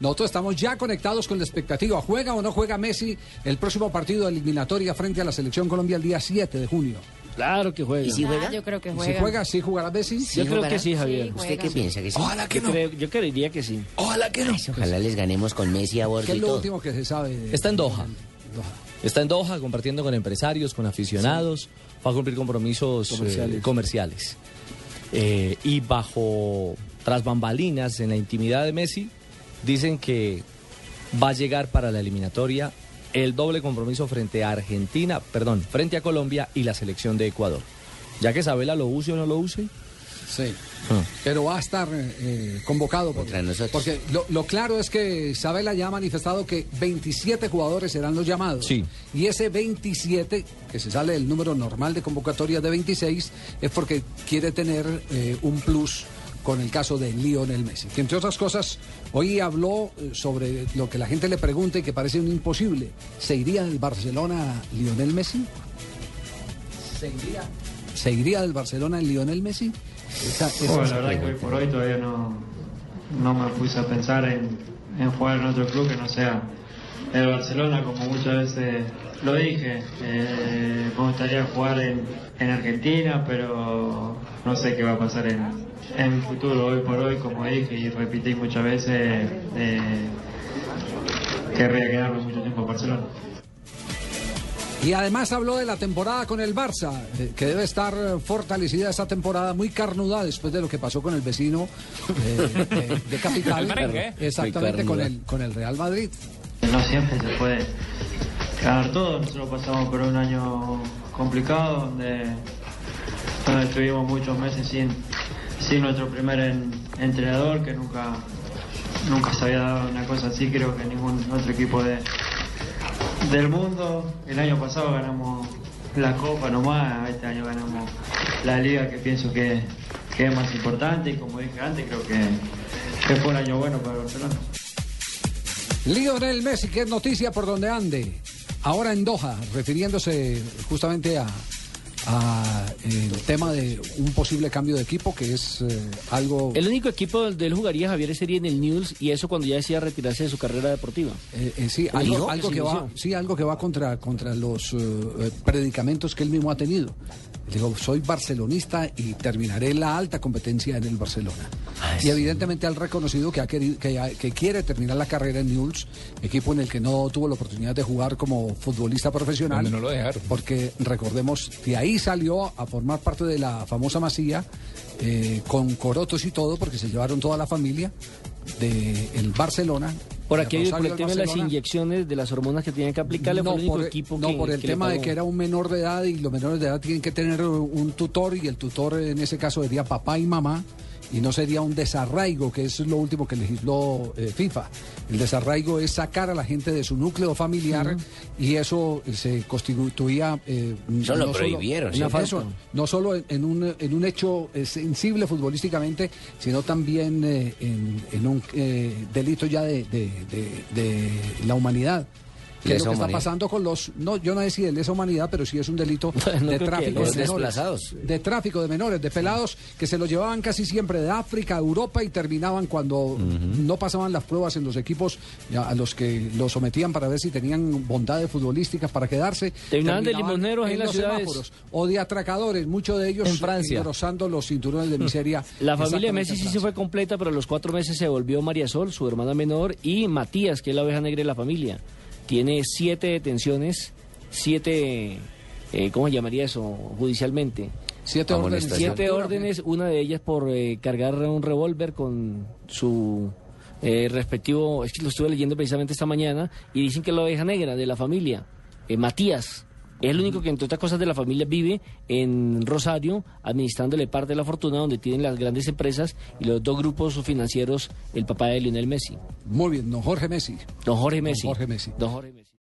Nosotros estamos ya conectados con la expectativa. ¿Juega o no juega Messi el próximo partido de eliminatoria frente a la Selección Colombia el día 7 de junio? Claro que juega. ¿Y si juega? Ah, yo creo que Si juega. juega, sí jugará Messi. Yo creo que sí, Javier. Sí, ¿Usted qué piensa? Que sí? Ojalá que Yo, no. creo- yo creería que sí. Ojalá que no. Ay, Ojalá les ganemos con Messi a bordo ¿Qué es y lo todo. último que se sabe? de- Está en Doha. Doha. Está en Doha compartiendo con empresarios, con aficionados, va a cumplir compromisos eh, Comerciales. comerciales. Eh, y bajo, tras bambalinas, en la intimidad de Messi, dicen que va a llegar para la eliminatoria el doble compromiso frente a Argentina, perdón, frente a Colombia y la selección de Ecuador. Ya que Sabela lo use o no lo use, Sí. Pero va a estar eh, convocado. Porque, porque lo, lo claro es que Isabela ya ha manifestado que 27 jugadores serán los llamados. Sí. Y ese 27, que se sale del número normal de convocatoria de 26, es porque quiere tener eh, un plus con el caso de Lionel Messi. Que entre otras cosas, hoy habló eh, sobre lo que la gente le pregunta y que parece un imposible. ¿Se iría del Barcelona Lionel Messi? ¿Se iría? ¿Se iría del Barcelona Lionel Messi? Esa- esa Bueno, es la la verdad que hoy por hoy todavía no, no me puse a pensar en, en jugar en otro club que no sea el Barcelona, como muchas veces lo dije. Eh, me gustaría jugar en, en Argentina, pero no sé qué va a pasar en, en mi futuro. Hoy por hoy, como dije y repetí muchas veces, eh, querría quedarme mucho tiempo en Barcelona. Y además habló de la temporada con el Barça, eh, que debe estar fortalecida esa temporada, muy carnuda después de lo que pasó con el vecino eh, de, de Capital. Exactamente, con el, con el Real Madrid. No siempre se puede ganar todo. Nosotros pasamos por un año complicado donde, estuvimos muchos meses sin, sin nuestro primer en- entrenador, que nunca, nunca se había dado una cosa así, creo que ningún otro equipo de, del mundo. El año pasado ganamos la Copa nomás, este año ganamos la Liga, que pienso que, que es más importante y como dije antes, creo que, que fue un año bueno para Barcelona. Lionel Messi, que es noticia por donde ande. Ahora en Doha, refiriéndose justamente a, a el tema de un posible cambio de equipo, que es eh, algo... El único equipo donde él jugaría, Javier, sería en el News y eso cuando ya decía retirarse de su carrera deportiva. Eh, eh, sí, ¿Dijo? algo, algo Sí, que va, sí, algo que va contra, contra los eh, eh, predicamentos que él mismo ha tenido. Digo, soy barcelonista y terminaré la alta competencia en el Barcelona. y evidentemente ha reconocido que, ha querido, que, quiere terminar la carrera en Newell's, equipo en el que no tuvo la oportunidad de jugar como futbolista profesional. Donde no lo dejaron. Porque recordemos, de ahí salió a formar parte de la famosa masía, eh, con corotos y todo, porque se llevaron toda la familia del Barcelona. Por aquí por el tema de las inyecciones de las hormonas que tienen que aplicarle, No fue el único por, equipo no, que, por el que tema de que era un menor de edad y los menores de edad tienen que tener un tutor y el tutor en ese caso sería papá y mamá y no sería un desarraigo, que es lo último que legisló eh, FIFA. El desarraigo es sacar a la gente de su núcleo familiar y eso eh, se constituía... eh, Eso lo no solo- prohibieron, una ¿cierto? falsa- no solo en, en un, en un hecho eh, sensible futbolísticamente, sino también eh, en, en un eh, delito ya de, de- de- de la humanidad. Que es lo que está pasando con los. No, yo no decía de lesa humanidad, pero sí es un delito No de tráfico de menores. De tráfico de menores, de pelados que se los llevaban casi siempre de África a Europa y terminaban cuando no pasaban las pruebas en los equipos a los que los sometían para ver si tenían bondades futbolísticas para quedarse. Terminaban de limoneros ahí en las ciudades. semáforos o de atracadores, muchos de ellos En Francia. engrosando los cinturones de miseria. La familia de Messi en sí se fue completa, pero a los cuatro meses se volvió María Sol, su hermana menor, y Matías, que es la oveja negra de la familia. Tiene siete detenciones, siete, eh, ¿cómo se llamaría eso judicialmente? Siete órdenes. Siete órdenes, una de ellas por eh, cargar un revólver con su eh, respectivo, es que lo estuve leyendo precisamente esta mañana, y dicen que es la oveja negra de la familia, eh, Matías. Es el único que, entre otras cosas, de la familia vive en Rosario, administrándole parte de la fortuna donde tienen las grandes empresas y los dos grupos financieros, el papá de Lionel Messi. Muy bien, don Jorge Messi. Don Jorge Messi. Jorge Messi. Don Jorge Messi.